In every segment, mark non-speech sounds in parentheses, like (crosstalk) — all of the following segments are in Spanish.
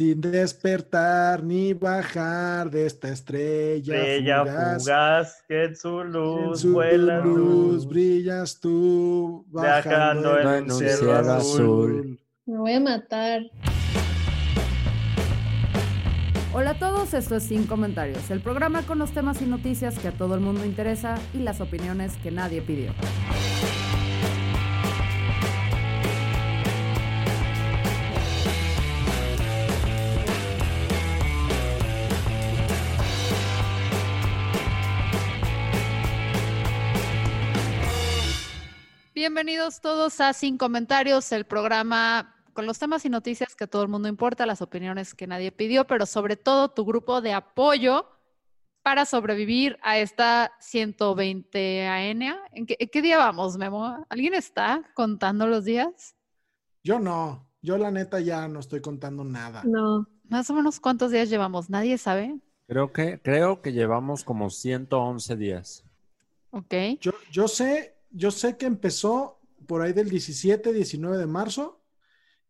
Sin despertar ni bajar de esta estrella, Estrella fugaz, fugaz, que en su en luz su vuela luz tú, brillas tú, viajando en en un cielo azul. Me voy a matar. Hola a todos, esto es Sin Comentarios, el programa con los temas y noticias que a todo el mundo interesa y las opiniones que nadie pidió. Bienvenidos todos a Sin Comentarios, el programa con los temas y noticias que a todo el mundo importa, las opiniones que nadie pidió, pero sobre todo tu grupo de apoyo para sobrevivir a esta 120 ANA. ¿En qué, en qué día vamos, Memo? ¿Alguien está contando los días? Yo no, yo la neta ya no estoy contando nada. No. Más o menos cuántos días llevamos, nadie sabe. Creo que, creo que llevamos como 111 días. Ok. Yo, yo sé, yo sé que empezó por ahí del 17, 19 de marzo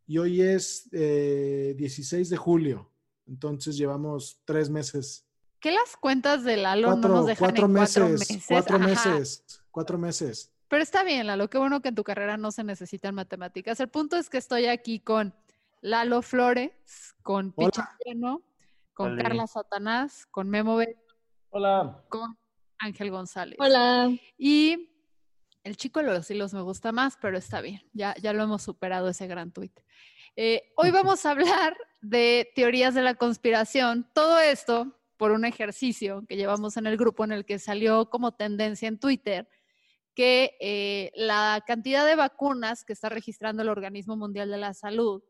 y hoy es eh, 16 de julio. Entonces llevamos tres meses. ¿Qué las cuentas de Lalo no nos dejan cuatro en meses, cuatro meses? cuatro Ajá. meses, cuatro meses. Pero está bien, Lalo, qué bueno que en tu carrera no se necesitan matemáticas. El punto es que estoy aquí con Lalo Flores, con. Pichiano, con. Carla Satanás, con Memo B, Hola. con Ángel González. Hola. Y el chico de los hilos me gusta más, pero está bien, ya, ya lo hemos superado ese gran tuit. Eh, hoy vamos a hablar de teorías de la conspiración. Todo esto por un ejercicio que llevamos en el grupo en el que salió como tendencia en Twitter que eh, la cantidad de vacunas que está registrando el Organismo Mundial de la Salud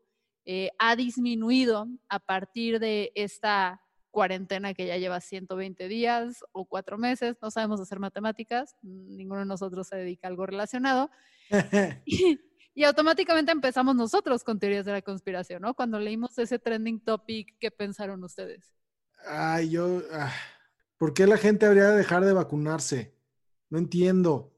eh, ha disminuido a partir de esta cuarentena que ya lleva 120 días o cuatro meses. No sabemos hacer matemáticas, ninguno de nosotros se dedica a algo relacionado. (laughs) Y, y automáticamente empezamos nosotros con teorías de la conspiración, ¿no? Cuando leímos ese trending topic, ¿qué pensaron ustedes? Ay, yo, ah, ¿por qué la gente habría de dejar de vacunarse? No entiendo.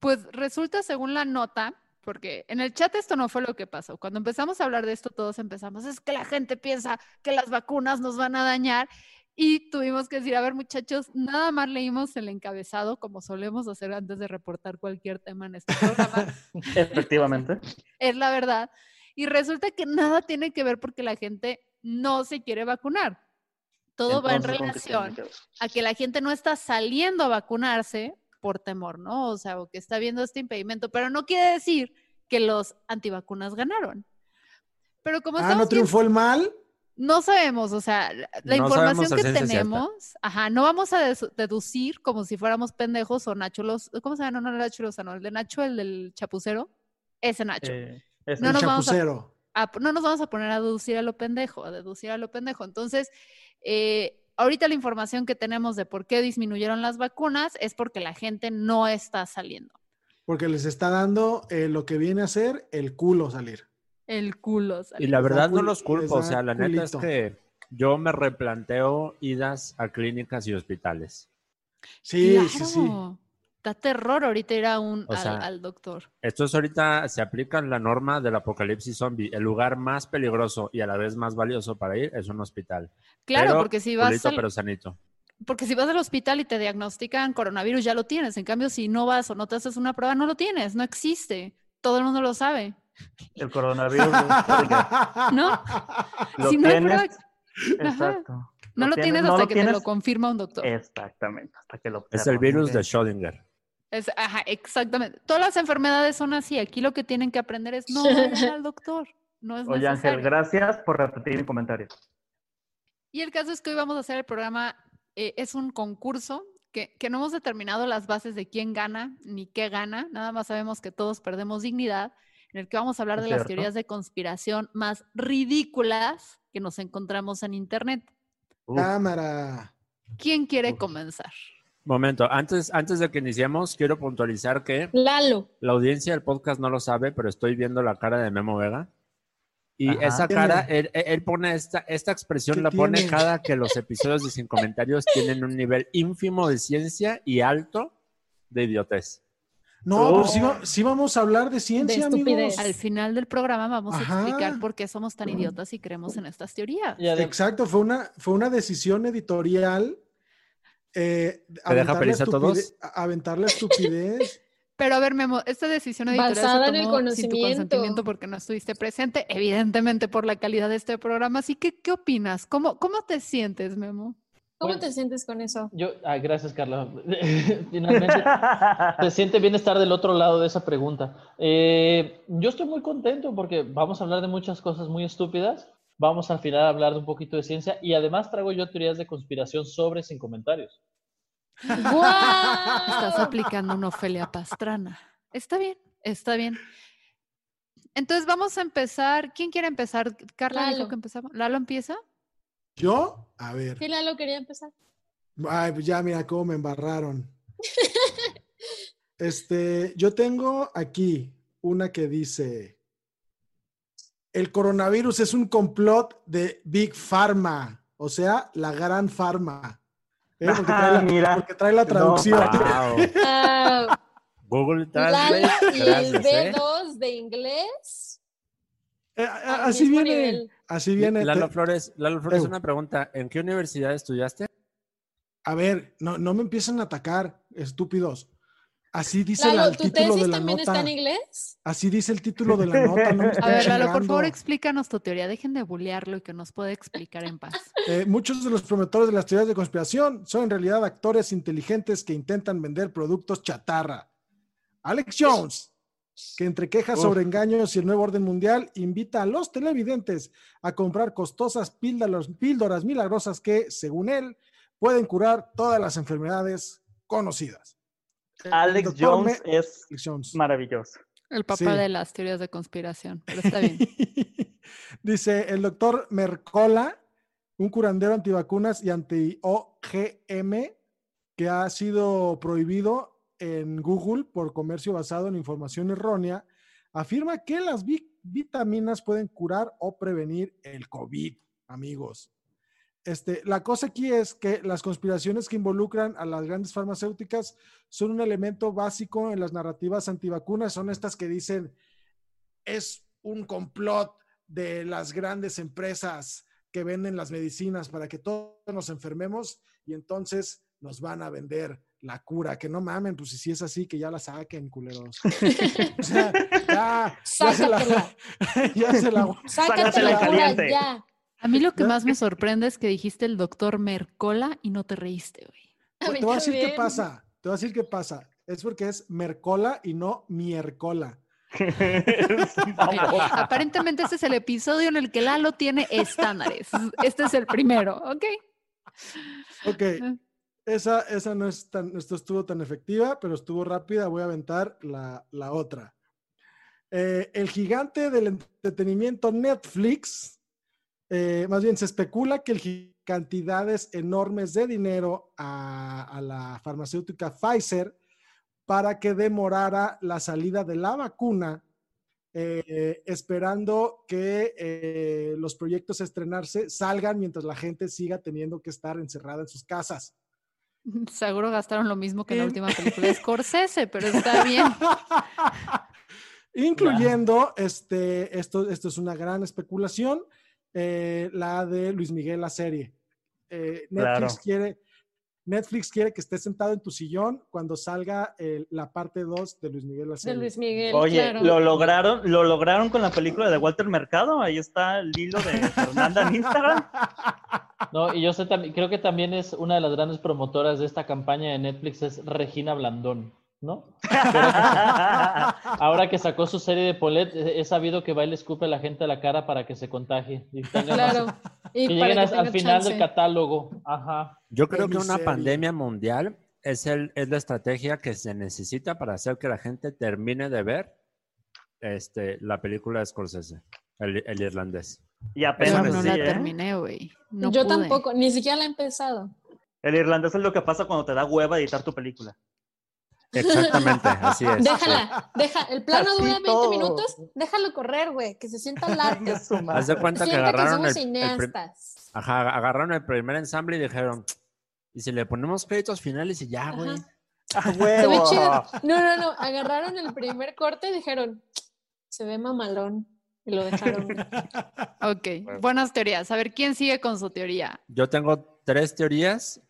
Pues resulta, según la nota, porque en el chat esto no fue lo que pasó. Cuando empezamos a hablar de esto, todos empezamos, es que la gente piensa que las vacunas nos van a dañar. Y tuvimos que decir, a ver muchachos, nada más leímos el encabezado, como solemos hacer antes de reportar cualquier tema en este programa. (laughs) Efectivamente. es la verdad. Y resulta que nada tiene que ver porque la gente no se quiere vacunar. Todo va en Entonces, ¿con qué tiene relación a que la gente no está saliendo a vacunarse por temor, ¿no? O sea, o que está viendo este impedimento, pero no quiere decir que los antivacunas ganaron. Pero como Ah, estamos ¿no triunfó el mal? no sabemos, o sea, la No información que cierta. tenemos, ajá, no vamos a deducir como si fuéramos pendejos o Nacho los, ¿cómo se llama? No, no, Nacho Lozano, el de Nacho, el del chapucero, ese Nacho. Eh, es No el nos vamos a- chapucero. a- no nos vamos a poner a deducir a lo pendejo, a deducir a lo pendejo. Entonces, eh, ahorita la información que tenemos de por qué disminuyeron las vacunas es porque la gente no está saliendo. Porque les está dando eh, lo que viene a ser el culo salir. El culo. Y salió. la verdad no los culpo, o sea, la neta es que yo me replanteo idas a clínicas y hospitales. Sí, sí, sí. Da terror ahorita ir a un, O al, sea, al doctor. Esto es ahorita, se aplica la norma del apocalipsis zombie. El lugar más peligroso y a la vez más valioso para ir es un hospital. Claro, Pero porque si vas culito, al, pero sanito. porque si vas al hospital y te diagnostican coronavirus, ya lo tienes. En cambio, si no vas o no te haces una prueba, no lo tienes, no existe. Todo el mundo lo sabe. el coronavirus. (laughs) ¿No? Lo Si no hay tienes. prueba- Exacto. No lo tienes hasta lo que te lo confirma un doctor. Exactamente, hasta que lo Es el virus de. Schrödinger. Es- ajá, exactamente. Todas las enfermedades son así. Aquí lo que tienen que aprender es no (laughs) vayan al doctor. No es Oye, Ángel, gracias por repetir mi comentario. Y el caso es que hoy vamos a hacer el programa, eh, es un concurso que, que no hemos determinado las bases de quién gana ni qué gana, nada más sabemos que todos perdemos dignidad. en el que vamos a hablar de las teorías de conspiración más ridículas que nos encontramos en Internet. Cámara. ¿Quién quiere Uf. comenzar? Momento, antes, antes de que iniciemos, quiero puntualizar que Lalo. la audiencia del podcast no lo sabe, pero estoy viendo la cara de Memo Vega. Y Ajá. esa cara, él, pone esta, esta expresión, ¿Qué la pone tiene? cada que los episodios de Sin Comentarios tienen un nivel ínfimo de ciencia y alto de idiotez. No, Oh. pero sí, va- sí vamos a hablar de ciencia, amigos. estupidez. Al final del programa vamos a explicar por qué somos tan idiotas y creemos en estas teorías. Exacto, fue una, fue una decisión editorial. Eh, deja aventar la feliz a todos? Aventar la estupidez. (laughs) Pero a ver, Memo, esta decisión editorial Basada se en el tomó sin tu conocimiento. consentimiento porque no estuviste presente, evidentemente por la calidad de este programa. Así que, ¿qué opinas? ¿Cómo, cómo te sientes, Memo? ¿Cómo Pues- te sientes con eso? yo, ah, gracias, Carla. (laughs) Finalmente, se siente bien estar del otro lado de esa pregunta. Eh, yo estoy muy contento porque vamos a hablar de muchas cosas muy estúpidas. Vamos al final a hablar de un poquito de ciencia y además traigo yo teorías de conspiración sobre sin comentarios. (laughs) Estás ¡Guau! aplicando una Ofelia Pastrana. Está bien, está bien. Entonces vamos a empezar. ¿Quién quiere empezar? Carla dijo Lalo. que empezaba. ¿Lalo empieza? Yo, a ver. Sí, Lalo quería empezar. Ay, pues ya mira cómo me embarraron. Este, yo tengo aquí una que dice: El coronavirus es un complot de Big Pharma, o sea, la gran Pharma. ¿Eh? Porque, trae (laughs) la, Mira. porque trae la No, traducción. Wow. (laughs) Ah, Google Lalo Translate. y el Gracias, ¿eh? B2 de inglés. Eh, así viene, nivel. así viene. Lalo Te- Flores, Lalo Flores, una pregunta. ¿En qué universidad estudiaste? A ver, no, no me empiecen a atacar, estúpidos. Así dice la- Lalo, el ¿tu título tesis de la también está nota. en inglés? Así dice el título de la nota. No (laughs) A ver, Lalo, por favor, explícanos tu teoría. Dejen de bullearlo y que nos pueda explicar en paz. (laughs) Eh, muchos de los promotores de las teorías de conspiración son en realidad actores inteligentes que intentan vender productos chatarra. Alex Jones, que entre quejas Uf. sobre engaños y el nuevo orden mundial, invita a los televidentes a comprar costosas píldoras, píldoras milagrosas que, según él, pueden curar todas las enfermedades conocidas. Alex doctor Jones Me- es Jones. maravilloso. El papá Sí. de las teorías de conspiración, pero está bien. (laughs) Dice el doctor Mercola, un curandero antivacunas y anti-OGM que ha sido prohibido en Google por comercio basado en información errónea, afirma que las vi- vitaminas pueden curar o prevenir el COVID, amigos. Este, la cosa aquí es que las conspiraciones que involucran a las grandes farmacéuticas son un elemento básico en las narrativas antivacunas, son estas que dicen es un complot de las grandes empresas que venden las medicinas para que todos nos enfermemos y entonces nos van a vender la cura. Que no mamen, pues si es así, que ya la saquen, culeros. (laughs) O sea, ya, ya se la, (laughs) ya se la- Sácate la cura ya. A mí lo que más me sorprende es que dijiste el doctor Mercola y no te reíste, güey. A Te voy a decir qué pasa. Te voy a decir qué pasa. Es porque es Mercola y no Miercola. (laughs) Aparentemente este es el episodio en el que Lalo tiene estándares. Este es el primero, ¿ok? Ok. Esa, esa no, es tan, no estuvo tan efectiva, pero estuvo rápida. Voy a aventar la, la otra. Eh, el gigante del entretenimiento Netflix, eh, más bien se especula que el cantidades enormes de dinero a, a la farmacéutica Pfizer para que demorara la salida de la vacuna, eh, esperando que eh, los proyectos a estrenarse salgan mientras la gente siga teniendo que estar encerrada en sus casas. (laughs) Seguro gastaron lo mismo que en la última película de Scorsese, pero está (laughs) bien. Incluyendo, este, esto, esto es una gran especulación, eh, la de Luis Miguel, la serie. Eh, Netflix, Claro. quiere, Netflix quiere que estés sentado en tu sillón cuando salga el- la parte 2 de Luis Miguel, la De serie. Luis Miguel, Oye, claro. lo lograron, lo lograron con la película de Walter Mercado. Ahí está el hilo de Fernanda en Instagram. (laughs) No, y yo sé también, creo que también es una de las grandes promotoras de esta campaña de Netflix es Regina Blandón, ¿no? (laughs) Ahora que sacó su serie de Polet, he sabido que va y le escupe a la gente a la cara para que se contagie. y tengan más- Claro. Y que para lleguen que al- final del catálogo. Ajá. Yo creo que una pandemia mundial es, el, es la estrategia que se necesita para hacer que la gente termine de ver este, la película de Scorsese, el, el irlandés. Y apenas no sí, la ¿eh? terminé, güey. No Yo pude. tampoco, ni siquiera la he empezado. El irlandés es lo que pasa cuando te da hueva editar tu película. Exactamente, así es. Déjala, deja, el plano Así dura 20 todo. minutos, déjalo correr, güey, que se sienta (laughs) su madre. Haz de cuenta que agarraron somos el, el. Ajá, agarraron el primer ensamble y dijeron, ¿y si le ponemos créditos finales y ya, güey? Ajá. (laughs) ¡A Se ve huevo! chido. No, no, no. Agarraron el primer corte y dijeron, se ve mamalón. Y lo dejaron. (laughs) Ok, buenas teorías. A ver, ¿quién sigue con su teoría? Yo tengo tres teorías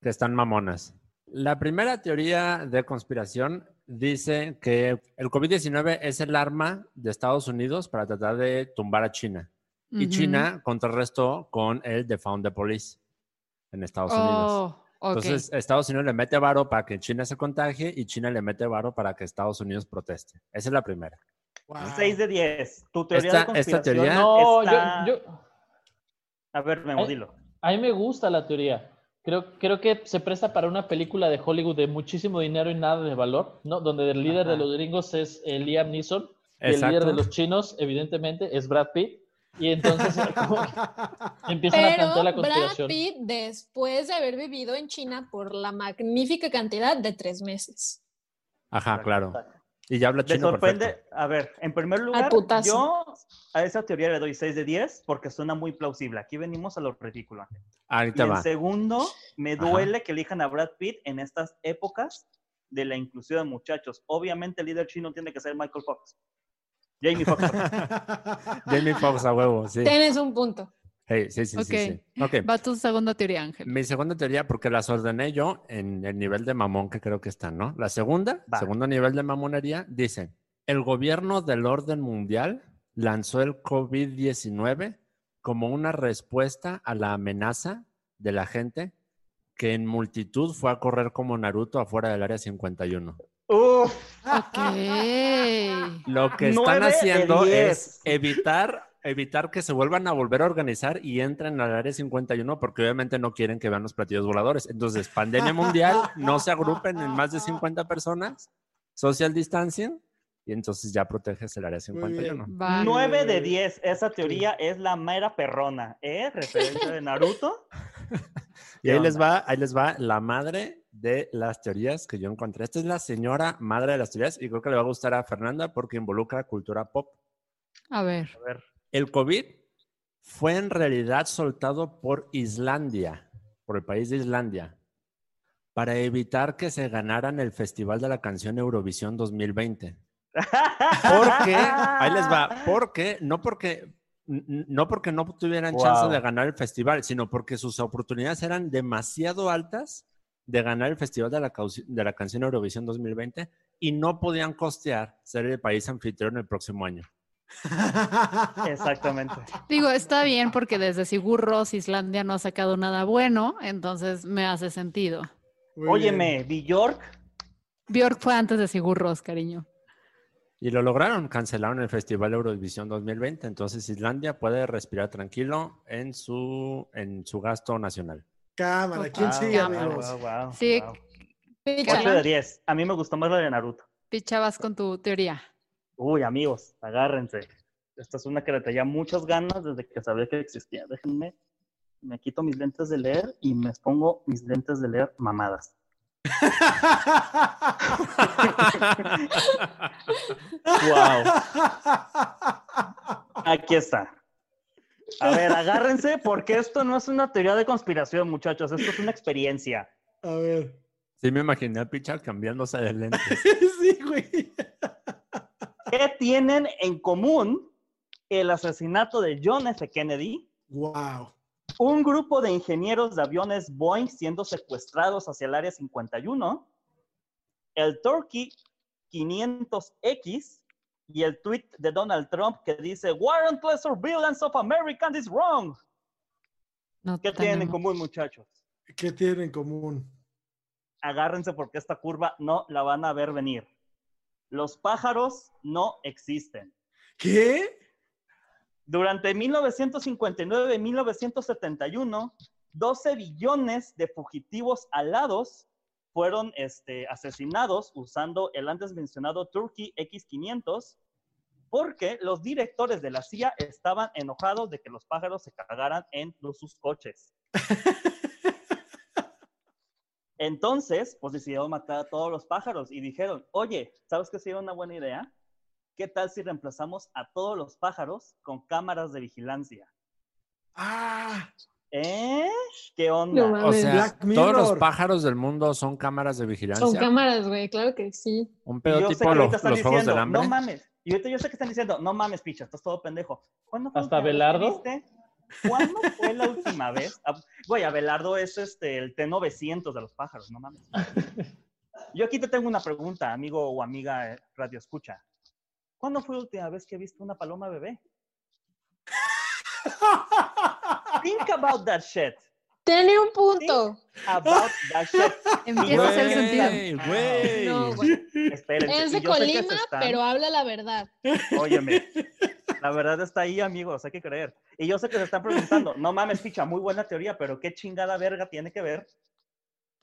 que están mamonas. La primera teoría de conspiración dice que el COVID-19 es el arma de Estados Unidos para tratar de tumbar a China. Y Ujú. China contrarrestó con el Defund the Police en Estados Unidos. Oh, ok. Entonces, Estados Unidos le mete varo para que China se contagie y China le mete varo para que Estados Unidos proteste. Esa es la primera. Wow. 6 de 10. Tu teoría Esta- de conspiración esta teoría- No, está- yo, yo, A ver, Memo, dilo. a mí me gusta la teoría. Creo, creo que se presta para una película de Hollywood de muchísimo dinero y nada de valor, ¿no? Donde el líder de los gringos es eh, Liam Neeson y el líder de los chinos, evidentemente, es Brad Pitt. Y entonces (laughs) empiezan a Pero plantear la Brad conspiración. Pitt, después de haber vivido en China por la magnífica cantidad de tres meses. Ajá, claro. Y ya habla Me chino sorprende. perfecto. A ver, en primer lugar, yo a esa teoría le doy 6 de 10 porque suena muy plausible. Aquí venimos a lo ridículo. Ángel. Y Ahorita en va. segundo, me Ajá. duele que elijan a Brad Pitt en estas épocas de la inclusión de muchachos. Obviamente el líder chino tiene que ser Michael Fox. Jamie Foxx. (laughs) Jamie Foxx a huevo, sí. Tienes un punto. Hey, sí, sí, sí, Ok. sí. Ok. Va tu segunda teoría, Ángel. Mi segunda teoría, porque las ordené yo en el nivel de mamón que creo que están, ¿no? La segunda, Va. segundo nivel de mamonería, dice, el gobierno del orden mundial lanzó el COVID-19 como una respuesta a la amenaza de la gente que en multitud fue a correr como Naruto afuera del área 51. Uf, Ok. Lo que (laughs) están haciendo es evitar, evitar que se vuelvan a volver a organizar y entren al área 51 porque obviamente no quieren que vean los platillos voladores. Entonces, pandemia mundial, no se agrupen en más de 50 personas, social distancing, y entonces ya proteges el área 51. Va. 9 de 10. Esa teoría es la mera perrona. ¿Eh? Referencia de Naruto. (laughs) Y ahí ¿Qué les va, ahí les va la madre de las teorías que yo encontré. Esta es la señora madre de las teorías y creo que le va a gustar a Fernanda porque involucra cultura pop. A ver. A ver. El COVID fue en realidad soltado por Islandia, por el país de Islandia, para evitar que se ganaran el Festival de la Canción Eurovisión 2020. Porque, ahí les va, porque, no porque, no porque no tuvieran chance de ganar el festival, sino porque sus oportunidades eran demasiado altas de ganar el Festival de la, de la Canción Eurovisión 2020 y no podían costear ser el país anfitrión el próximo año. Exactamente. (laughs) Digo, está bien porque desde Sigur Rós Islandia no ha sacado nada bueno, entonces me hace sentido. Muy Óyeme, Bjork. Bjork fue antes de Sigur Rós, cariño. Y lo lograron, cancelaron el Festival Eurovisión 2020, entonces Islandia puede respirar tranquilo en su, en su gasto nacional. Cámara, ¿quién Ok. sigue, Cámara. amigos? Wow, wow, Sí, wow. Picha. 8 de 10. A mí me gustó más la de Naruto. Pichabas con tu teoría. Uy, amigos, agárrense. Esta es una que le traía muchas ganas desde que sabía que existía. Déjenme, me quito mis lentes de leer y me pongo mis lentes de leer mamadas. Wow. Aquí está. A ver, agárrense porque esto no es una teoría de conspiración, muchachos. Esto es una experiencia. A ver. Sí me imaginé a Picha cambiándose de lentes. (laughs) sí, güey. ¿Qué tienen en común el asesinato de John F. Kennedy, Wow. un grupo de ingenieros de aviones Boeing siendo secuestrados hacia el área 51, el Turkey 500X y el tweet de Donald Trump que dice Warrantless surveillance of Americans is wrong. No ¿Qué tienen en común, muchachos? ¿Qué tienen en común? Agárrense porque esta curva no la van a ver venir. Los pájaros no existen. ¿Qué? Durante 1959 y 1971, 12 billones de fugitivos alados fueron este, asesinados usando el antes mencionado Turkey X500 Porque los directores de la CIA estaban enojados de que los pájaros se cagaran en sus coches. (laughs) Entonces, pues decidieron matar a todos los pájaros y dijeron, oye, ¿sabes qué sería una buena idea? ¿Qué tal si reemplazamos a todos los pájaros con cámaras de vigilancia? Ah, ¿Eh? ¿Qué onda? No mames. O sea, Black todos los pájaros del mundo son cámaras de vigilancia. Son cámaras, güey, claro que sí. Un pedo yo sé tipo que ahorita los, están los juegos diciendo, del hambre. no mames. Y ahorita yo sé que están diciendo, no mames, picha, estás todo pendejo. ¿Cuándo ¿Hasta Abelardo? viste? ¿Cuándo fue la última vez? Ah, Güey, Abelardo es este, el T900 de los pájaros, no mames. Yo aquí te tengo una pregunta, amigo o amiga eh, Radio Escucha. ¿Cuándo fue la última vez que viste una paloma bebé? Think about that shit. Tiene un punto. About that shit. Empieza a hacer sentido. Güey. No, güey. Espérense. Es de Colima, están- pero habla la verdad. Óyeme, la verdad está ahí, amigos, hay que creer. Y yo sé que se están preguntando, no mames, picha, muy buena teoría, pero qué chingada verga tiene que ver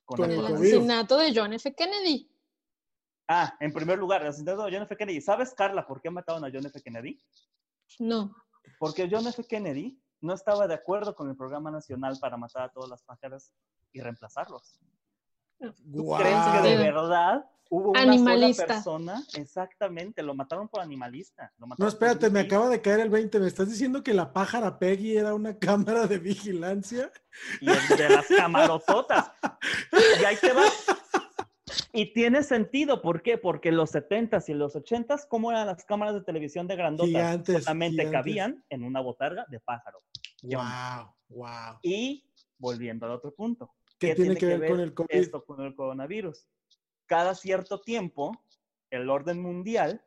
con, Con el el asesinato de John F. Kennedy. Ah, en primer lugar, el asesinato de John F. Kennedy. ¿Sabes, Carla, por qué mataron a John F. Kennedy? No. Porque John F. Kennedy no estaba de acuerdo con el programa nacional para matar a todas las pájaras y reemplazarlos. ¿Tú Guau. crees que de verdad hubo una Animalista. sola persona? Exactamente, lo mataron por animalista. lo No, mataron espérate, me acaba de caer el 20. ¿Me estás diciendo que la pájara Peggy era una (laughs) cámara de vigilancia? y el de las camarototas. Y ahí te va. Y tiene sentido, ¿por qué? Porque en los 70s y en los 80s, ¿cómo eran las cámaras de televisión de grandotas? Gigantes, Solamente gigantes. cabían en una botarga de pájaro. Wow, wow. Y volviendo al otro punto. ¿Qué tiene que ver con el COVID? Esto con el coronavirus. Cada cierto tiempo, el orden mundial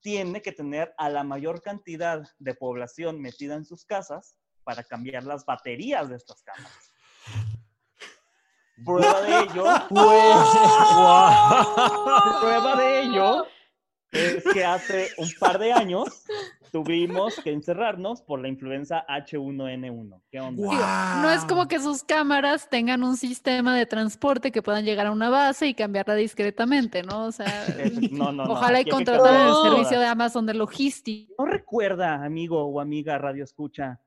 tiene que tener a la mayor cantidad de población metida en sus casas para cambiar las baterías de estas cámaras. Prueba de ello, (laughs) prueba de ello es que hace un par de años tuvimos que encerrarnos por la influenza H1N1. ¿Qué onda? Digo, no es como que sus cámaras tengan un sistema de transporte que puedan llegar a una base y cambiarla discretamente, ¿no? O sea, (laughs) Es- no, no, no, ojalá y hay que contrataran el servicio de Amazon de logística. ¿No recuerda, amigo o amiga Radio Escucha,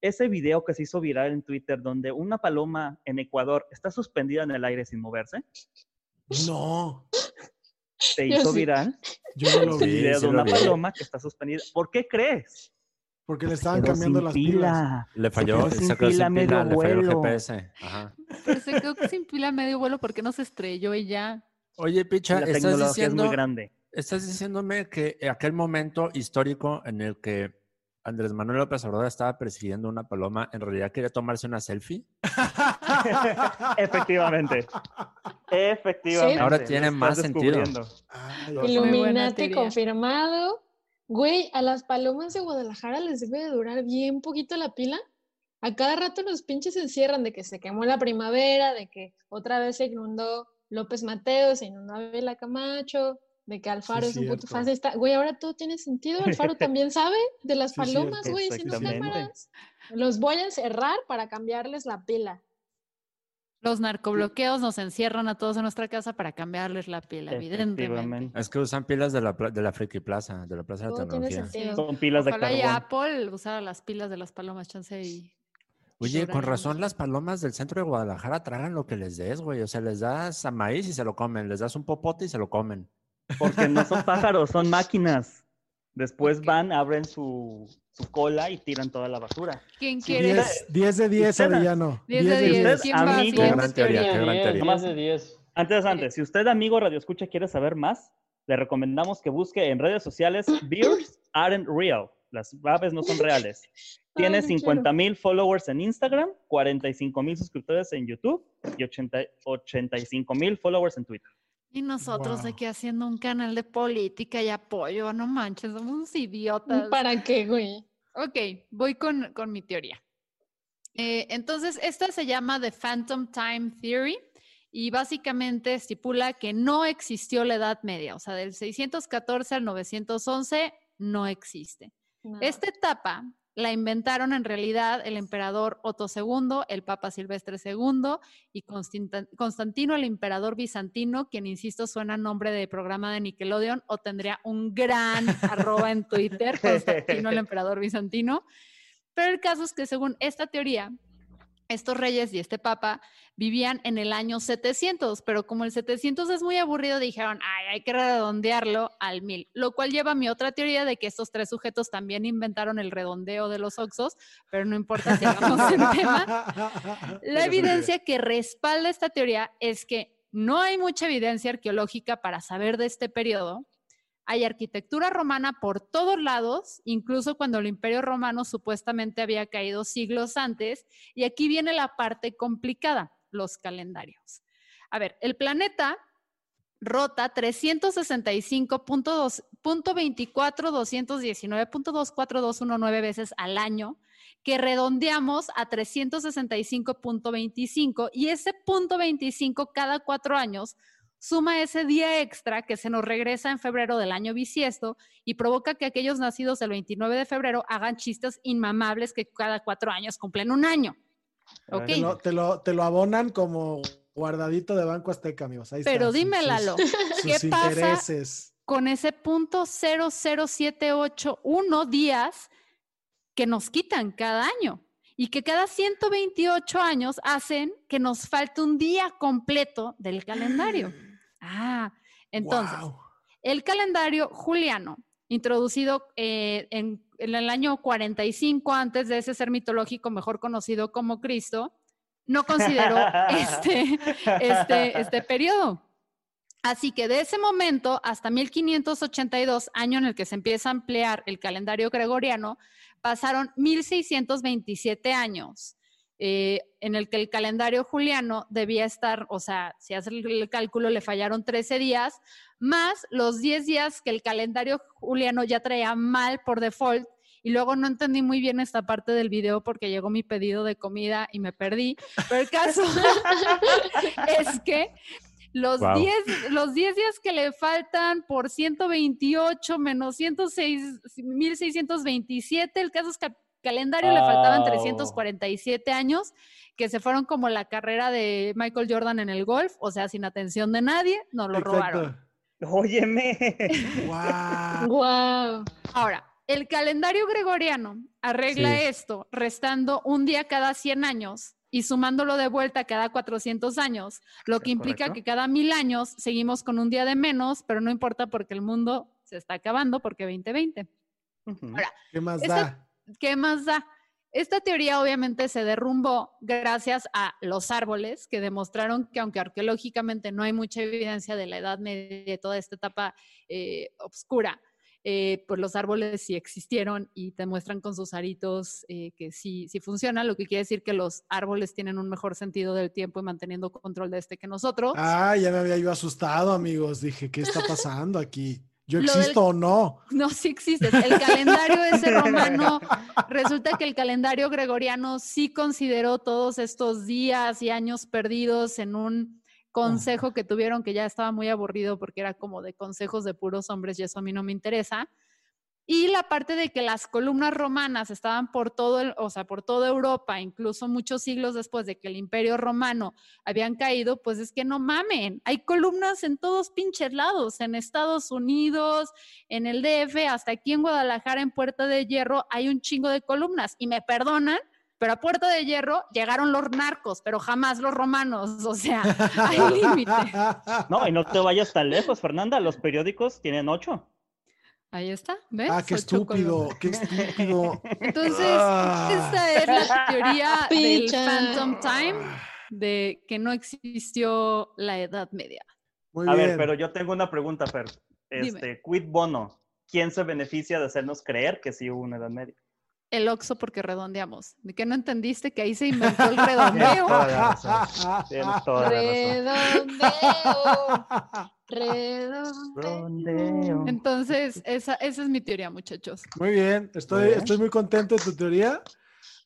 ese video que se hizo viral en Twitter donde una paloma en Ecuador está suspendida en el aire sin moverse? No, Se Yo hizo sí. viral yo no lo vi. sí de una vi. paloma que está suspendida. ¿Por qué crees? Porque le estaban Quedó cambiando las pilas. pila. Le falló, quedó se sin quedó sin pila medio le falló el vuelo. GPS. Ajá. Pero se quedó sin pila medio vuelo porque no se estrelló y ya. Oye, Picha, La estás tecnología es diciendo, muy grande. estás diciéndome que aquel momento histórico en el que Andrés Manuel López Obrador estaba persiguiendo una paloma, en realidad quería tomarse una selfie. (laughs) Efectivamente. Efectivamente. Ahora tiene más sentido. Ay, Illuminati confirmado. Güey, a las palomas de Guadalajara les debe de durar bien poquito la pila. A cada rato los pinches se encierran de que se quemó la primavera, de que otra vez se inundó López Mateo, se inundó Abela Camacho, de que Alfaro es un puto cierto. fascista. Güey, ahora todo tiene sentido. (laughs) Alfaro también sabe de las Sí, palomas, cierto. güey, sin Exactamente. cámaras. Los voy a encerrar para cambiarles la pila. Los narcobloqueos nos encierran a todos en nuestra casa para cambiarles la pila, evidentemente. Es que usan pilas de la, de la Friki Plaza, de la Plaza de la Tecnología. Son pilas de Ojalá y carbón. Apple usara las pilas de las palomas, chance y... Oye, con razón las palomas del centro de Guadalajara tragan lo que les des, güey. O sea, les das a maíz y se lo comen, les das un popote y se lo comen. Porque no son pájaros, son (laughs) máquinas. Después van, abren su, su cola y tiran toda la basura. ¿Quién quiere? 10, 10 de 10, Usted- Arellano. 10 de 10. Usted, ¿Quién amigo, Qué gran teoría, qué gran 10, teoría. 10 de 10. Antes, antes, si usted, amigo Radio Escucha, quiere saber más, le recomendamos que busque en redes sociales Beers Aren't Real. Las aves no son reales. (laughs) Tiene Ay, no quiero. 50 mil followers en Instagram, 45 mil suscriptores en YouTube y 80 85 mil followers en Twitter. Y nosotros Wow. aquí haciendo un canal de política y apoyo, no manches, somos unos idiotas. ¿Para qué, güey? Ok, voy con, con mi teoría. Eh, entonces, esta se llama The Phantom Time Theory y básicamente estipula que no existió la Edad Media, o sea, del 614 al 911 no existe. Nada. Esta etapa la inventaron en realidad el emperador Otto II, el Papa Silvestre II y Constantino, el emperador bizantino, quien, insisto, suena a nombre de programa de Nickelodeon o tendría un gran arroba en Twitter, Constantino, el (laughs) emperador bizantino. Pero el caso es que según esta teoría, estos reyes y este papa vivían en el año 700, pero como el 700 es muy aburrido, dijeron, ay, hay que redondearlo al 1000, lo cual lleva a mi otra teoría de que estos tres sujetos también inventaron el redondeo de los oxos, pero no importa si vamos (laughs) en tema. La evidencia que respalda esta teoría es que no hay mucha evidencia arqueológica para saber de este periodo. Hay arquitectura romana por todos lados, incluso cuando el imperio romano supuestamente había caído siglos antes. Y aquí viene la parte complicada, los calendarios. A ver, el planeta rota 365.24.219.24219 veces al año, que redondeamos a 365.25 y ese punto 25 cada cuatro años suma ese día extra que se nos regresa en febrero del año bisiesto y provoca que aquellos nacidos el 29 de febrero hagan chistes inmamables que cada cuatro años cumplen un año. Ok. Te lo, te, lo, te lo abonan como guardadito de Banco Azteca, amigos. Ahí Pero dime, Lalo, sus (laughs) ¿qué pasa intereses. con ese punto 00781 días que nos quitan cada año y que cada 128 años hacen que nos falte un día completo del calendario. (gasps) (laughs) Ah, entonces, el calendario juliano, introducido eh, en, en el año 45 antes de ese ser mitológico mejor conocido como Cristo, no consideró (laughs) este, este, este periodo. Así que de ese momento hasta 1582, año en el que se empieza a ampliar el calendario gregoriano, pasaron 1627 años eh, en el que el calendario juliano debía estar, o sea, si hace el, cálculo, le fallaron 13 días, más los 10 días que el calendario juliano ya traía mal por default. Y luego no entendí muy bien esta parte del video porque llegó mi pedido de comida y me perdí. Pero el caso (laughs) (laughs) es que los, Guau. 10, los 10 días que le faltan por 128 menos 106, 1627, el caso es que calendario le faltaban Au. 347 años, que se fueron como la carrera de Michael Jordan en el golf, o sea, sin atención de nadie, nos lo robaron. Óyeme. (laughs) Guau. Wow. Ahora, el calendario gregoriano arregla Sí. esto restando un día cada 100 años y sumándolo de vuelta cada 400 años, lo que ¿Es implica correcto? que cada mil años seguimos con un día de menos, pero no importa porque el mundo se está acabando porque 2020. Ujú. Ahora, ¿Qué más Esta- da? ¿Qué más da? Esta teoría obviamente se derrumbó gracias a los árboles que demostraron que aunque arqueológicamente no hay mucha evidencia de la Edad Media y toda esta etapa eh, oscura, eh, pues los árboles sí existieron y te muestran con sus aritos eh, que sí, sí funciona, lo que quiere decir que los árboles tienen un mejor sentido del tiempo y manteniendo control de este que nosotros. Ah, ya me había yo asustado, amigos. Dije, ¿qué está pasando aquí? ¿Yo existo o no? No, sí existe. El calendario ese (laughs) romano, resulta que el calendario gregoriano sí consideró todos estos días y años perdidos en un consejo que tuvieron que ya estaba muy aburrido porque era como de consejos de puros hombres y eso a mí no me interesa. Y la parte de que las columnas romanas estaban por todo, el, o sea, por toda Europa, incluso muchos siglos después de que el imperio romano habían caído, pues es que no mamen, hay columnas en todos pinches lados, en Estados Unidos, en el DF, hasta aquí en Guadalajara, en Puerta de Hierro, hay un chingo de columnas. Y me perdonan, pero a Puerta de Hierro llegaron los narcos, pero jamás los romanos. O sea, hay (laughs) límite. No, y no te vayas tan lejos, Fernanda. Los periódicos tienen ocho. Ahí está, ¿ves? Ah, qué Ocho estúpido, qué estúpido. Entonces, Ah. esta es la teoría (laughs) del. Phantom Time, de que no existió la Edad Media. Muy A bien. ver, pero yo tengo una pregunta, Fer. Dime. Este, quid bono. ¿Quién se beneficia de hacernos creer que sí hubo una Edad Media? El Oxo porque redondeamos. ¿De qué no entendiste que ahí se inventó el Tienes redondeo? toda la razón. Tienes toda la razón. Redondeo. (laughs) Redondeo. Entonces, esa, esa es mi teoría, muchachos. Muy bien, estoy, bien. estoy muy contento de tu teoría.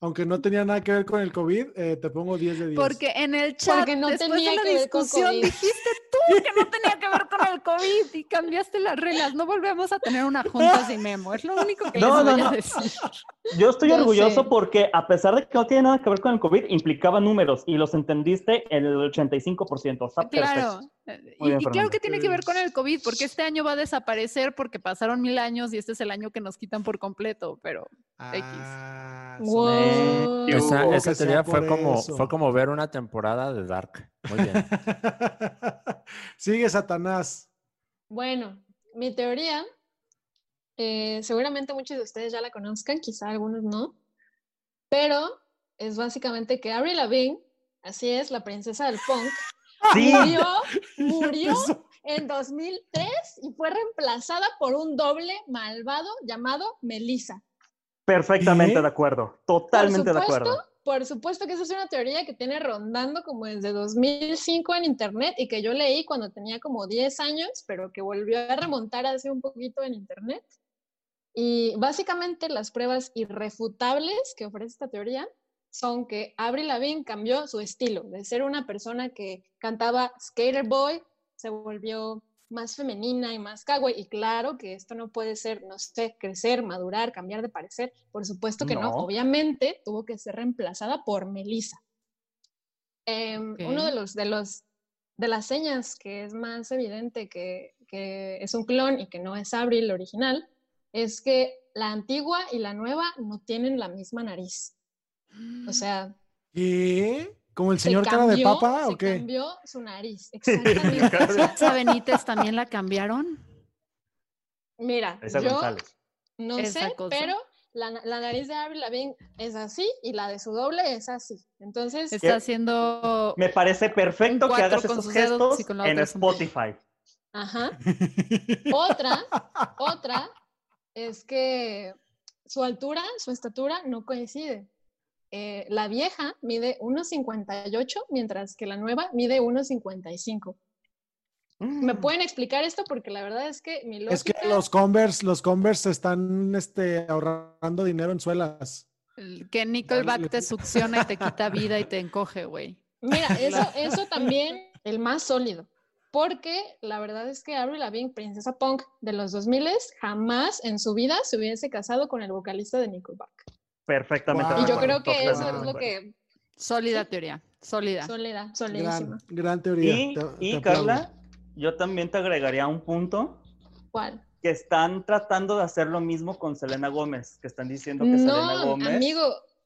Aunque no tenía nada que ver con el COVID, eh, te pongo 10 de 10. Porque en el chat, Porque no después tenía de la que ver con discusión, dijiste tú que no tenía que ver con el COVID y cambiaste las reglas. No volvemos a tener una junta sin memo. Es lo único que No, les no, voy a no. decir. Yo estoy Ya orgulloso sé. porque a pesar de que no tiene nada que ver con el COVID, implicaba números y los entendiste en el 85%. Está Claro. perfecto. Eh, Muy Y, bien, y claro que tiene que ver con el COVID, porque este año va a desaparecer porque pasaron mil años y este es el año que nos quitan por completo, pero Ah, Wow. Eh, ¿qué Esa, teoría fue como, eso. fue como ver una temporada de Dark. Muy bien. (laughs) Sigue Satanás. Bueno, mi teoría, eh, seguramente muchos de ustedes ya la conozcan, quizá algunos no, pero es básicamente que Avril Lavigne, así es, la princesa del punk, Sí, murió, (laughs) murió en 2003 y fue reemplazada por un doble malvado llamado Melissa. perfectamente de acuerdo. Totalmente de supuesto, acuerdo. Por supuesto que esa es una teoría que tiene rondando como desde 2005 en internet y que yo leí cuando tenía como 10 años, pero que volvió a remontar hace un poquito en internet. Y básicamente las pruebas irrefutables que ofrece esta teoría son que Avril Lavigne cambió su estilo, de ser una persona que cantaba Skater Boy, se volvió más femenina y más kawaii. Y claro que esto no puede ser, no sé, crecer, madurar, cambiar de parecer. Por supuesto que no. No. Obviamente tuvo que ser reemplazada por Melissa. Em, Uno de los, de los de las señas que es más evidente que, que es un clon y que no es Avril original es que la antigua y la nueva no tienen la misma nariz. O sea, ¿Qué? ¿Como el se señor cara de cambió- papa se o qué? cambió su nariz. (laughs) Exactamente. ¿Esa Benítez también la cambiaron? Mira, Esa yo González. no Esa sé, cosa. pero la, la nariz de Avril Lavigne es así y la de su doble es así. Entonces, Está haciendo... Me parece perfecto que hagas dedos gestos en. Spotify. Ajá. (laughs) Otra, otra es que su altura, su estatura no coincide. Eh, la vieja mide 1,58, mientras que la nueva mide 1,55. Mm. ¿Me pueden explicar esto? Porque la verdad es que mi lógica... Es que los Converse, los Converse están este, ahorrando dinero en suelas. el Que Nickelback te succiona y te quita vida y te encoge, güey. Mira, (laughs) eso, eso también, el más sólido. Porque la verdad es que Avril Lavigne, princesa punk de los 2000 jamás en su vida se hubiese casado con el vocalista de Nickelback. Perfectamente. Wow. Y yo creo que eso es lo que Sólida teoría, sólida. Sólida, solidísima. Gran, gran teoría. Y, te- y, te aplaudo. Carla, yo también te agregaría un punto ¿Cuál? que están tratando de hacer lo mismo con Selena Gómez, que están diciendo que Selena No, Gómez. amigo,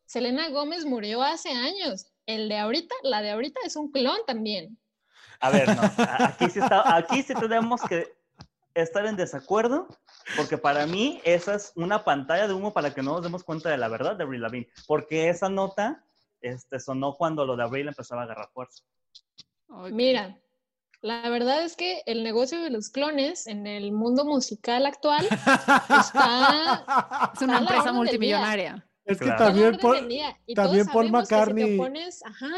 Selena Gómez murió hace años. El de ahorita, la de ahorita es un clon también. A ver, no, aquí sí, está, aquí sí tenemos que estar en desacuerdo, porque para mí esa es una pantalla de humo para que no nos demos cuenta de la verdad de Avril Lavigne, porque esa nota este, sonó cuando lo de Avril empezaba a agarrar fuerza. Mira, la verdad es que el negocio de los clones en el mundo musical actual está (laughs) Es una empresa multimillonaria. Es que Claro. También, también Paul sabemos que si te McCartney- opones- ajá,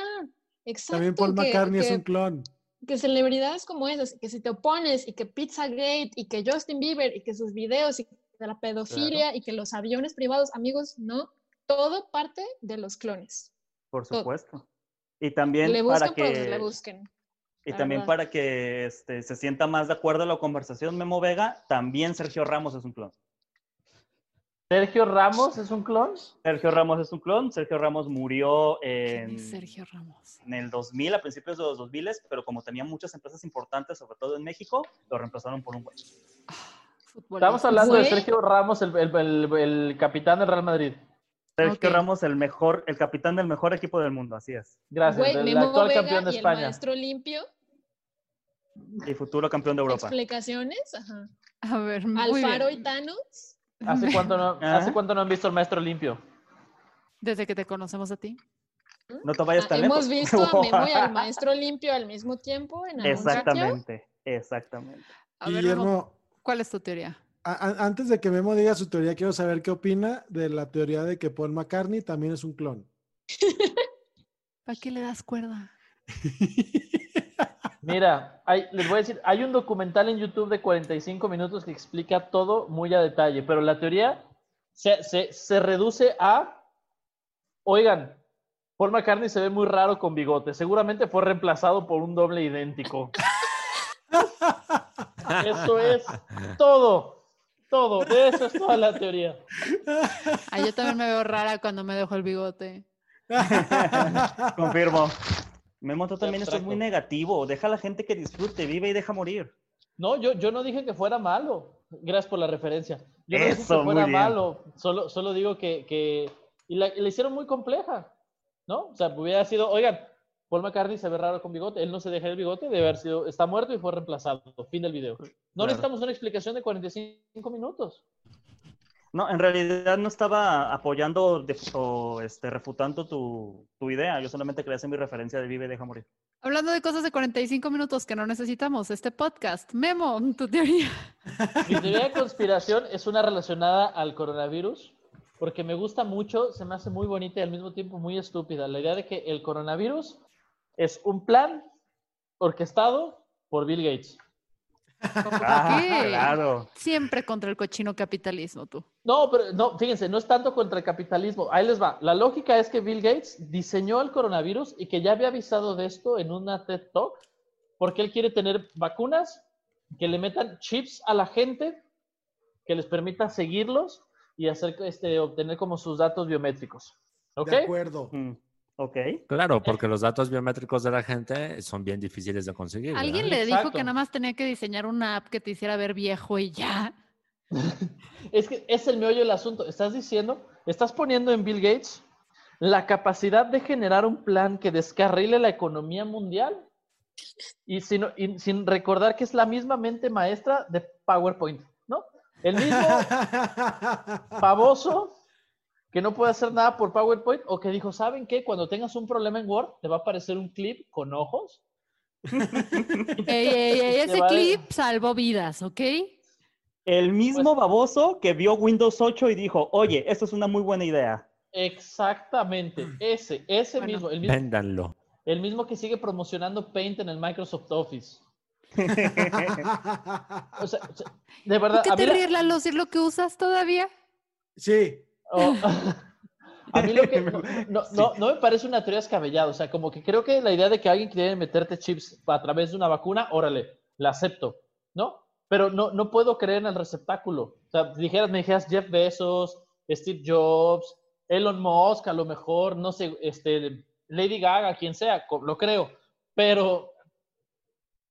exacto, también Paul que- McCartney es que- un clon. Que celebridades como esas, que si te opones y que Pizzagate y que Justin Bieber y que sus videos y de la pedofilia y que los aviones privados, amigos, no, todo parte de los clones. Por Todo. supuesto. Y también Le para que le busquen. y también verdad. para que este, se sienta más de acuerdo a la conversación Memo Vega, también Sergio Ramos es un clon. Sergio Ramos es un clon. Sergio Ramos es un clon. Sergio Ramos murió ¿Quién en, es Sergio Ramos? en el 2000, a principios de los 2000, pero como tenía muchas empresas importantes, sobre todo en México, lo reemplazaron por un güey. Futbolista. Estamos hablando de. Sergio Ramos, el, el- el- el capitán del Real Madrid. Sergio. Ramos, el mejor, el capitán del mejor equipo del mundo, así es. Gracias, Güey, el Memo actual Vega campeón de y el España. maestro limpio, Y futuro campeón de Europa. explicaciones, ajá. A ver, muy Alfaro bien. y Thanos, ¿Hace (laughs) cuánto, no. ¿Hace cuánto no han visto el maestro limpio? Desde que te conocemos a ti. No te vayas Ah, tan hemos lejos. visto a Memo (laughs) y al maestro limpio al mismo tiempo en algún. Exactamente, exactamente. A ver, Memo, Guillermo, ¿cuál es tu teoría? a- a- antes de que Memo diga su teoría, quiero saber qué opina de la teoría de que Paul McCartney también es un clon. ¿Para qué le das cuerda? (laughs) Mira, hay- les voy a decir, hay un documental en YouTube de 45 minutos que explica todo muy a detalle, pero la teoría se, se- se reduce a, oigan, Paul McCartney se ve muy raro con bigote, seguramente fue reemplazado por un doble idéntico. Eso es todo. todo. De eso es toda la teoría. Ah, yo también me veo rara cuando me dejo el bigote. (laughs) Confirmo. Memo, tú también estás muy negativo. Deja a la gente que disfrute, vive y deja morir. No, yo, yo no dije que fuera malo. Gracias por la referencia. Yo no dije Eso, que fuera malo. Solo, solo digo que, que y la, la hicieron muy compleja, ¿no? O sea, hubiera sido, oigan, Paul McCartney se ve raro con bigote. Él no se deja el bigote, debe haber sido, está muerto y fue reemplazado. Fin del video. No Claro. necesitamos una explicación de 45 minutos. No, en realidad no estaba apoyando de- o este, refutando tu, tu idea. Yo solamente quería hacer mi referencia de vive y deja morir. Hablando de cosas de 45 minutos que no necesitamos, este podcast. Memo, tu teoría. (laughs) Mi teoría de conspiración es una relacionada al coronavirus, porque me gusta mucho, se me hace muy bonita y al mismo tiempo muy estúpida. La idea de que el coronavirus es un plan orquestado por Bill Gates. ¿Por (laughs) Ah, qué? claro. Siempre contra el cochino capitalismo, tú. No, pero no, fíjense, no es tanto contra el capitalismo. Ahí les va. La lógica es que Bill Gates diseñó el coronavirus y que ya había avisado de esto en una TED Talk, porque él quiere tener vacunas que le metan chips a la gente, que les permita seguirlos y hacer este, obtener como sus datos biométricos. ¿Ok? De acuerdo. Mm, ok. Claro, porque los datos biométricos de la gente son bien difíciles de conseguir. ¿verdad? Alguien le dijo Exacto. que nada más tenía que diseñar una app que te hiciera ver viejo y ya. (laughs) Es que es el meollo del asunto. Estás diciendo, estás poniendo en Bill Gates la capacidad de generar un plan que descarrile la economía mundial y sin, y sin recordar que es la misma mente maestra de PowerPoint, ¿no? El mismo (laughs) baboso que no puede hacer nada por PowerPoint o que dijo, ¿saben qué? Cuando tengas un problema en Word, te va a aparecer un clip con ojos. (laughs) Ey, ey, ey, ese va de- clip salvó vidas, ¿ok? El mismo Pues- baboso que vio Windows 8 y dijo, oye, esto es una muy buena idea. Exactamente, ese, ese Bueno. mismo, el mismo, Véndanlo. el mismo que sigue promocionando Paint en el Microsoft Office. (laughs) O sea, o sea, de verdad, ¿Qué a mí, te la- ríes, Lalo, si es lo que usas todavía? sí. Oh, (laughs) a mí lo que no, no, no- no me parece una teoría descabellada. O sea, como que creo que la idea de que alguien quiere meterte chips a través de una vacuna, órale, la acepto, ¿no? Pero no, no puedo creer en el receptáculo. O sea, dijeras, me dijeras Jeff Bezos, Steve Jobs, Elon Musk, a lo mejor, no sé, este, Lady Gaga, quien sea, lo creo. Pero,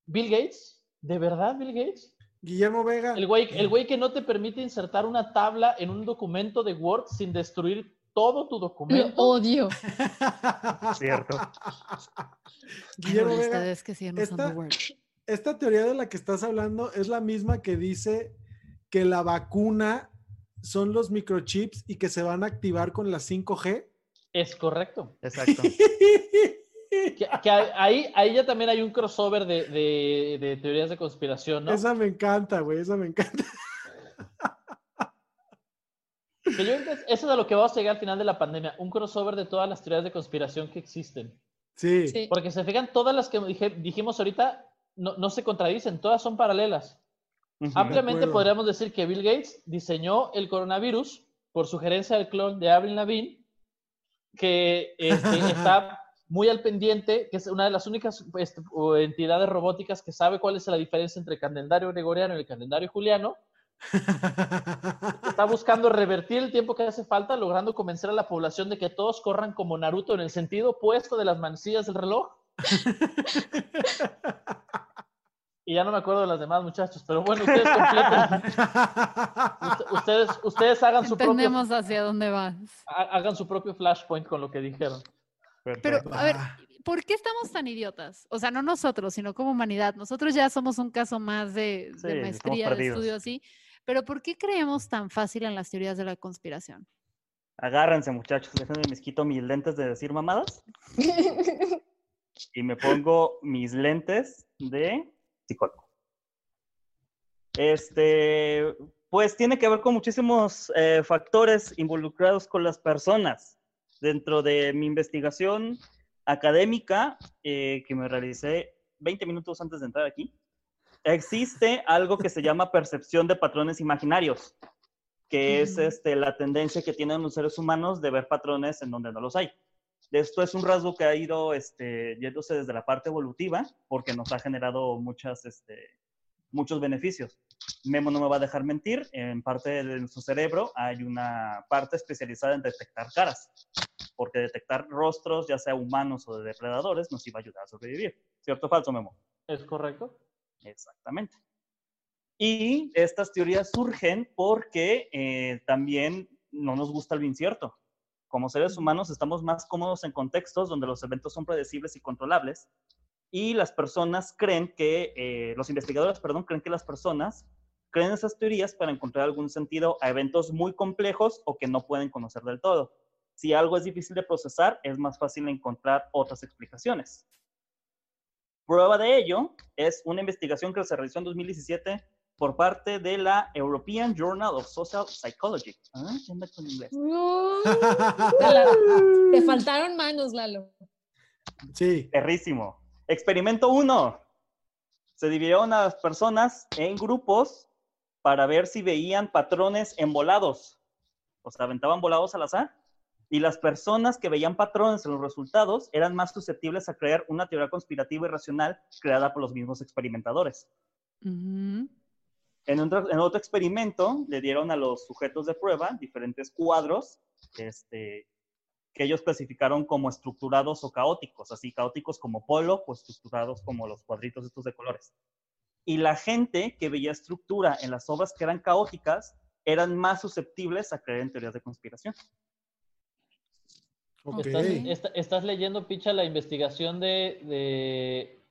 ¿Bill Gates? ¿De verdad Bill Gates? Guillermo Vega. El güey, el güey que no te permite insertar una tabla en un documento de Word sin destruir todo tu Lo documento. odio. (laughs) Cierto. Guillermo Vega, ustedes que siguen usando esta- Word. esta teoría de la que estás hablando es la misma que dice que la vacuna son los microchips y que se van a activar con la 5G. Es correcto. Exacto. (laughs) Que, que ahí, ahí ya también hay un crossover de, de- de teorías de conspiración, ¿no? Esa me encanta, güey, esa me encanta. Que yo eso es a lo que vamos a llegar al final de la pandemia, un crossover de todas las teorías de conspiración que existen. Sí. Sí. Porque se fijan, todas las que dije- dijimos ahorita no, no se contradicen, todas son paralelas. Ampliamente podríamos decir que Bill Gates diseñó el coronavirus por sugerencia del clon de Avril Lavigne, que este, (laughs) está muy al pendiente, que es una de las únicas este, entidades robóticas que sabe cuál es la diferencia entre el calendario gregoriano y el calendario juliano. Está (laughs) buscando revertir el tiempo que hace falta, logrando convencer a la población de que todos corran como Naruto en el sentido opuesto de las manecillas del reloj. Y ya no me acuerdo de las demás muchachos, pero bueno, ustedes completen. Ust- Ustedes, ustedes hagan su propio Entendemos hacia dónde vas. ha- hagan su propio flashpoint con lo que dijeron. Pero, a ver. ¿por qué estamos tan idiotas? O sea, no nosotros, sino como humanidad. Nosotros ya somos un caso más de, Sí, maestría, de estudio así. Pero ¿por qué creemos tan fácil en las teorías de la conspiración? Agárrense, muchachos. Déjenme me quito mis lentes de decir mamadas (laughs) y me pongo mis lentes de psicólogo. Este, pues tiene que ver con muchísimos eh, factores involucrados con las personas. Dentro de mi investigación académica eh, que me realicé 20 minutos antes de entrar aquí, existe algo que se llama percepción de patrones imaginarios, que es este, la tendencia que tienen los seres humanos de ver patrones en donde no los hay. Esto es un rasgo que ha ido este, yéndose desde la parte evolutiva porque nos ha generado muchas, este, muchos beneficios. Memo no me va a dejar mentir, en parte de nuestro cerebro hay una parte especializada en detectar caras, porque detectar rostros, ya sea humanos o de depredadores, nos iba a ayudar a sobrevivir. ¿Cierto o falso, Memo? ¿Es correcto? Exactamente. Y estas teorías surgen porque eh, también no nos gusta lo incierto. Como seres humanos estamos más cómodos en contextos donde los eventos son predecibles y controlables. Y las personas creen que, eh, los investigadores, perdón, creen que las personas creen esas teorías para encontrar algún sentido a eventos muy complejos o que no pueden conocer del todo. Si algo es difícil de procesar, es más fácil encontrar otras explicaciones. Prueba de ello es una investigación que se realizó en 2017 por parte de la European Journal of Social Psychology. Ah, ¿qué onda con inglés? Te, la- te faltaron manos, Lalo. Sí. Perrísimo. Experimento 1. Se dividieron a las personas en grupos para ver si veían patrones en volados. O sea, aventaban volados al azar. Y las personas que veían patrones en los resultados eran más susceptibles a creer una teoría conspirativa y racional creada por los mismos experimentadores. En otro, en otro experimento le dieron a los sujetos de prueba diferentes cuadros este, que ellos clasificaron como estructurados o caóticos, así caóticos como polo o estructurados como los cuadritos estos de colores. Y la gente que veía estructura en las obras que eran caóticas eran más susceptibles a creer en teorías de conspiración. Estás, leyendo, Picha, la investigación de, de,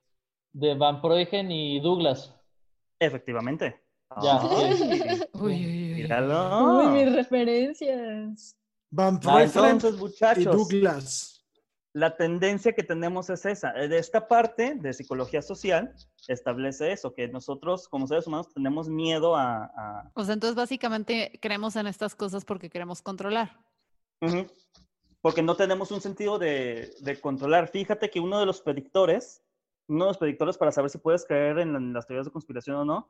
de Van Proegen y Douglas. Efectivamente. Ya, Uy, uy, uy. míralo. Uy, mis referencias. Van Ah, entonces, y Douglas. la tendencia que tenemos es esa. De esta parte de psicología social establece eso, que nosotros como seres humanos tenemos miedo a... a- O sea, entonces básicamente creemos en estas cosas porque queremos controlar. Ujú. Porque no tenemos un sentido de, de controlar. Fíjate que uno de los predictores, uno de los predictores para saber si puedes creer en, la- en las teorías de conspiración o no,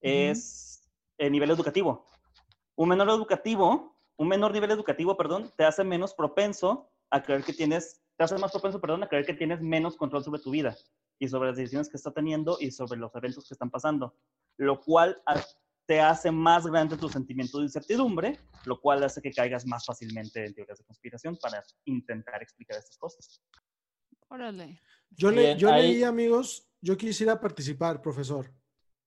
es el nivel educativo. Un menor educativo, un menor nivel educativo, perdón, te hace menos propenso a creer que tienes, te hace más propenso, perdón, a creer que tienes menos control sobre tu vida y sobre las decisiones que está teniendo y sobre los eventos que están pasando, lo cual te hace más grande tu sentimiento de incertidumbre, lo cual hace que caigas más fácilmente en teorías de conspiración para intentar explicar estas cosas. Órale. Yo, le, Bien, yo ahí- leí, amigos, yo quisiera participar, profesor.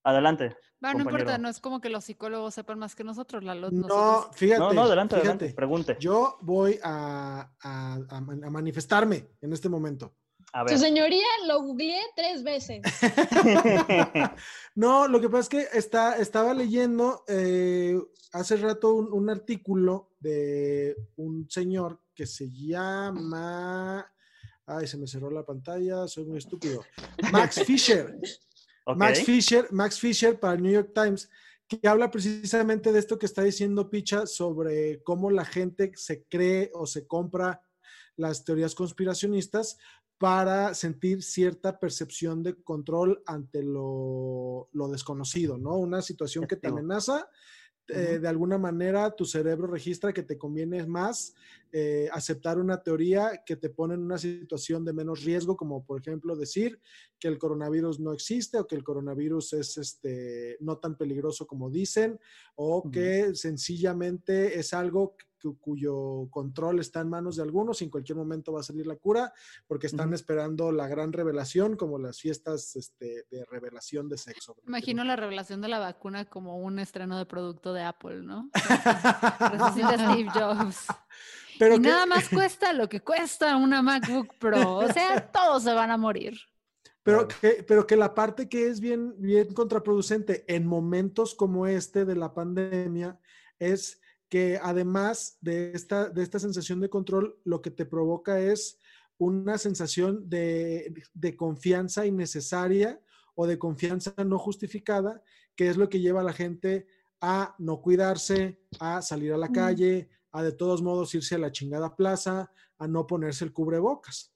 Adelante. No importa, no es como que los psicólogos sepan más que nosotros. La, No, nosotros- fíjate. No, no, adelante, fíjate. adelante, pregunte. Yo voy a manifestarme en este momento. A Su señoría lo googleé tres veces. (laughs) No, lo que pasa es que está, estaba leyendo eh, hace rato un, un artículo de un señor que se llama. Ay, se me cerró la pantalla, soy muy estúpido. Max (laughs) Fisher. Max Fisher, Max Fisher para el New York Times, que habla precisamente de esto que está diciendo Picha sobre cómo la gente se cree o se compra las teorías conspiracionistas para sentir cierta percepción de control ante lo, lo desconocido, ¿no? Una situación que te amenaza, eh, de alguna manera tu cerebro registra que te conviene más eh, aceptar una teoría que te pone en una situación de menos riesgo, como por ejemplo decir que el coronavirus no existe o que el coronavirus es este, no tan peligroso como dicen, o que sencillamente es algo cu- cuyo control está en manos de algunos y en cualquier momento va a salir la cura, porque están Ujú. esperando la gran revelación, como las fiestas este, de revelación de sexo. Imagino la revelación de la vacuna como un estreno de producto de Apple, ¿no? (laughs) Resucita Steve Jobs. Pero y que- nada más (laughs) cuesta lo que cuesta una MacBook Pro. O sea, (laughs) todos se van a morir. Pero que, pero que la parte que es bien, bien contraproducente en momentos como este de la pandemia es que además de esta, de esta sensación de control, lo que te provoca es una sensación de, de confianza innecesaria o de confianza no justificada, que es lo que lleva a la gente a no cuidarse, a salir a la calle, a de todos modos irse a la chingada plaza, a no ponerse el cubrebocas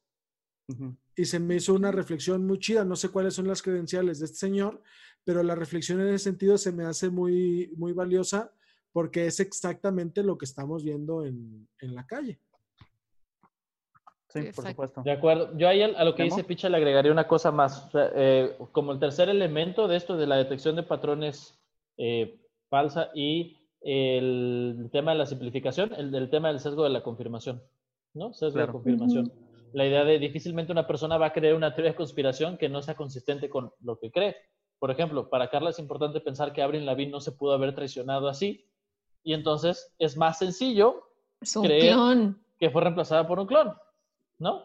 y se me hizo una reflexión muy chida. No sé cuáles son las credenciales de este señor, pero la reflexión en ese sentido se me hace muy, muy valiosa porque es exactamente lo que estamos viendo en, en la calle. Sí, por supuesto. De acuerdo. Yo ahí a lo que dice Picha le agregaría una cosa más. O sea, eh, como el tercer elemento de esto de la detección de patrones eh, falsa y el tema de la simplificación, el, del tema del sesgo de la confirmación, ¿no? Sesgo de Claro. confirmación. La idea de difícilmente una persona va a creer una teoría de conspiración que no sea consistente con lo que cree. Por ejemplo, para Carla es importante pensar que Avril Lavigne no se pudo haber traicionado así y entonces es más sencillo Es un creer- clon. que fue reemplazada por un clon, ¿no?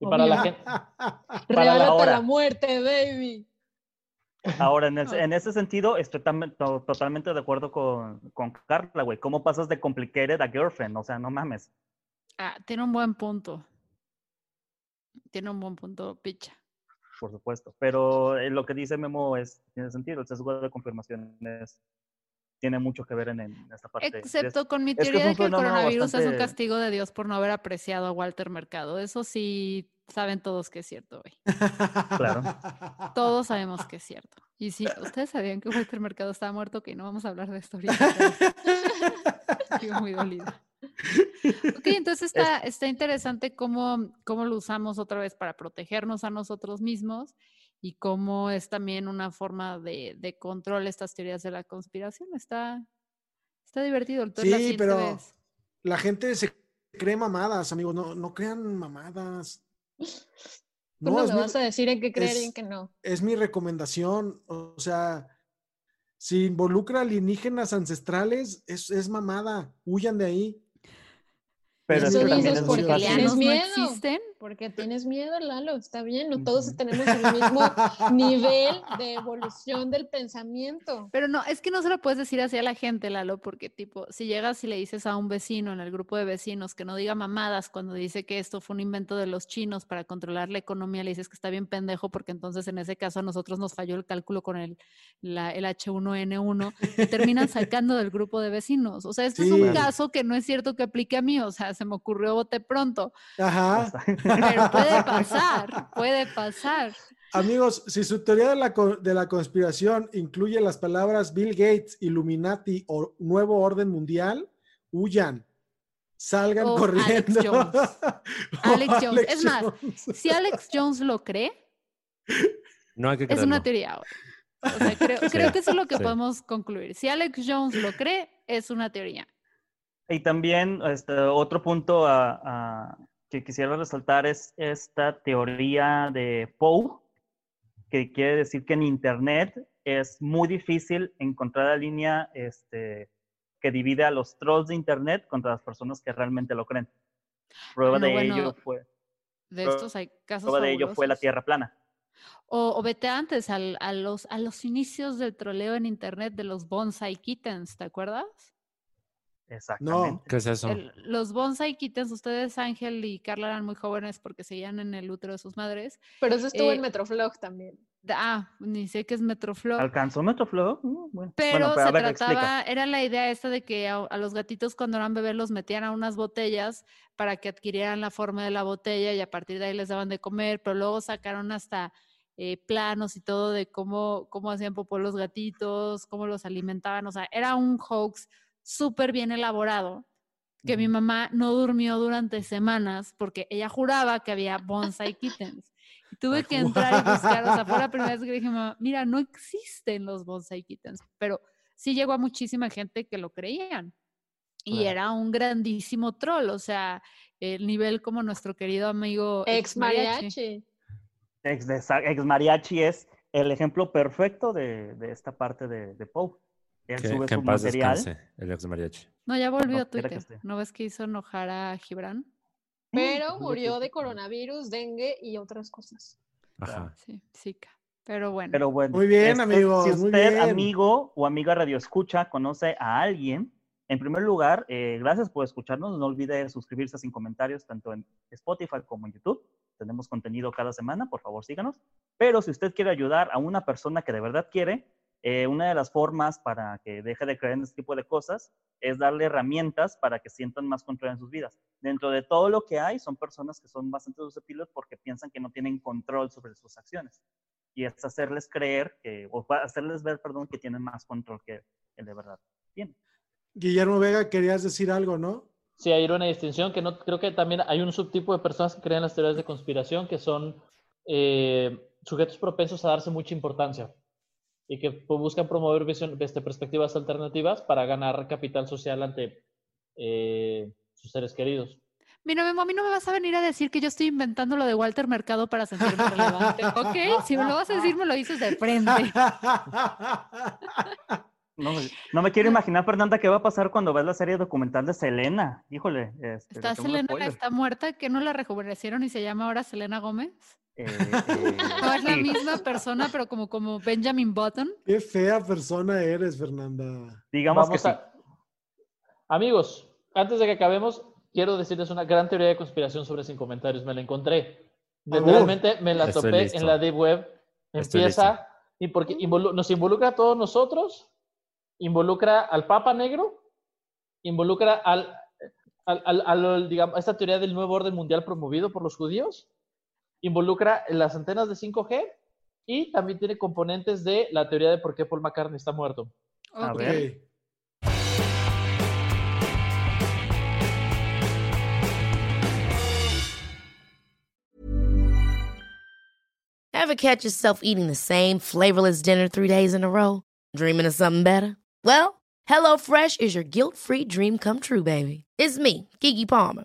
Y para la gente, (laughs) Para la hora. la muerte, baby. Ahora, en, (laughs) ese- en ese sentido, estoy tam- to- totalmente de acuerdo con, con Carla, güey. ¿Cómo pasas de complicated a girlfriend? O sea, no mames. Ah, tiene un buen punto. Tiene un buen punto, picha. por supuesto. Pero eh, lo que dice Memo es, tiene sentido, el sesgo de confirmación es- tiene mucho que ver en, en esta parte. Excepto con mi es que es teoría de que el coronavirus es un castigo de Dios por no haber apreciado a Walter Mercado. Eso sí saben todos que es cierto, güey. Claro. Todos sabemos que es cierto. Y si ustedes sabían que Walter Mercado estaba muerto, que no vamos a hablar de esto ahorita. Sigo (laughs) muy dolida. Ok, entonces está, está interesante cómo, cómo lo usamos otra vez para protegernos a nosotros mismos y cómo es también una forma de, de control estas teorías de la conspiración. Está, está divertido. Entonces, Sí, pero vez- la gente se cree mamadas, amigos. No, no crean mamadas. Tú No, no es me mi, vas a decir en qué creer y en qué no. es mi recomendación. O sea, si involucra alienígenas ancestrales, es, es mamada. Huyan de ahí. Pero es Eso dices porque ¿Alianos no miedo. existen? Porque tienes miedo, Lalo. Está bien, no todos tenemos el mismo (laughs) nivel de evolución del pensamiento. Pero no, es que no se lo puedes decir así a la gente, Lalo, porque tipo, si llegas y le dices a un vecino en el grupo de vecinos que no diga mamadas cuando dice que esto fue un invento de los chinos para controlar la economía, le dices que está bien pendejo porque entonces en ese caso a nosotros nos falló el cálculo con el, la- el H1N1 y terminan sacando del grupo de vecinos. O sea, este es Sí. un caso que no es cierto que aplique a mí, o sea, se me ocurrió bote pronto, Ajá. Pero puede (laughs) pasar, puede pasar. Amigos, si su teoría de la, de la conspiración incluye las palabras Bill Gates, Illuminati o Nuevo Orden Mundial, huyan. Salgan O corriendo. (laughs) Alex Jones. Alex Jones. Es más, Jones. Si Alex Jones lo cree, No hay que es una teoría. O sea, (laughs) creo, que eso es lo que sí. podemos concluir. Si Alex Jones lo cree, es una teoría. Y también este, otro punto a- a- que quisiera resaltar es esta teoría de Poe, que quiere decir que en Internet es muy difícil encontrar la línea este, que divide a los trolls de Internet contra las personas que realmente lo creen. Prueba de bueno, ello fue, De estos hay casos prueba de ello fue la. Tierra plana. O, o vete antes, al- a, los, a los inicios del troleo en internet de los bonsai kittens, ¿te acuerdas? Exactamente. ¿Qué es eso? El- los bonsai kittens, ustedes, Ángel y Carla, eran muy jóvenes porque seguían en el útero de sus madres. Pero eso estuvo Eh, en Metroflog también. Ah, ni sé qué es Metroflog. ¿Alcanzó Metroflow? Uh, bueno. Pero Bueno, se explica. trataba, era la idea esta de que a, a los gatitos cuando eran bebés los metían a unas botellas para que adquirieran la forma de la botella y a partir de ahí les daban de comer, pero luego sacaron hasta eh, planos y todo de cómo, cómo hacían popó los gatitos, cómo los alimentaban, o sea, era un hoax súper bien elaborado que mi mamá no durmió durante semanas porque ella juraba que había bonsai kittens. Y (laughs) tuve que entrar y buscar, o sea, fue la (laughs) primera vez que dije, mamá, mira, no existen los bonsai kittens, pero sí llegó a muchísima gente que lo creían. Y Claro. era un grandísimo troll, o sea, el nivel como nuestro querido amigo Ex mariachi. Ex, de sa- ex mariachi es el ejemplo perfecto de, de esta parte de, de Poe. Él Que, sube que su en paz material. descanse, el ex mariachi. No, ya volvió a No, que Twitter. ¿No ves que hizo enojar a Gibran? Pero pues, murió de coronavirus, dengue y otras cosas. Ajá. Sí, Zika. Pero bueno. Pero bueno. Muy bien, este, amigos, Si muy usted, bien. amigo o amiga Radio Escucha, conoce a alguien, en primer lugar, eh, gracias por escucharnos. No olvide suscribirse sin comentarios tanto en Spotify como en YouTube. Tenemos contenido cada semana, por favor síganos. Pero si usted quiere ayudar a una persona que de verdad quiere, eh, una de las formas para que deje de creer en este tipo de cosas es darle herramientas para que sientan más control en sus vidas. Dentro de todo lo que hay, son personas que son bastante susceptibles porque piensan que no tienen control sobre sus acciones. Y es hacerles creer, que, o hacerles ver, perdón, que tienen más control que el de verdad tienen. Guillermo Vega, querías decir algo, ¿no? Sí, hay una distinción que no creo que también hay un subtipo de personas que creen las teorías de conspiración que son eh, sujetos propensos a darse mucha importancia. Y que buscan promover visión, este, perspectivas alternativas para ganar capital social ante eh, sus seres queridos. Mira, Memo, a mí no me vas a venir a decir que yo estoy inventando lo de Walter Mercado para sentirme (laughs) relevante, ¿ok? Si me lo vas a decir, me lo dices de frente. (laughs) No, me- no me quiero imaginar, Fernanda, qué va a pasar cuando ves la serie documental de Selena. Híjole. Este, Está Selena, está muerta, que no la rejuvenecieron y se llama ahora Selena Gómez. Eh, eh, No es la sí. misma persona, pero como, como Benjamin Button. Qué fea persona eres, Fernanda. Digamos Vamos que sí. Amigos, antes de que acabemos, quiero decirles una gran teoría de conspiración sobre sin comentarios. Me la encontré. Ah, Literalmente me la Estoy topé listo. en la Deep Web. Empieza, y porque involu- nos involucra a todos nosotros, involucra al Papa Negro, involucra al, al, al- al, digamos, a esta teoría del nuevo orden mundial promovido por los judíos, involucra las antenas de 5G y también tiene componentes de la teoría de por qué Paul McCartney está muerto. A Ok. ver. Ever catch yourself eating the same flavorless dinner three days in a row? Dreaming of something better? Well, HelloFresh is your guilt free dream come true, baby. It's me, Kiki Palmer.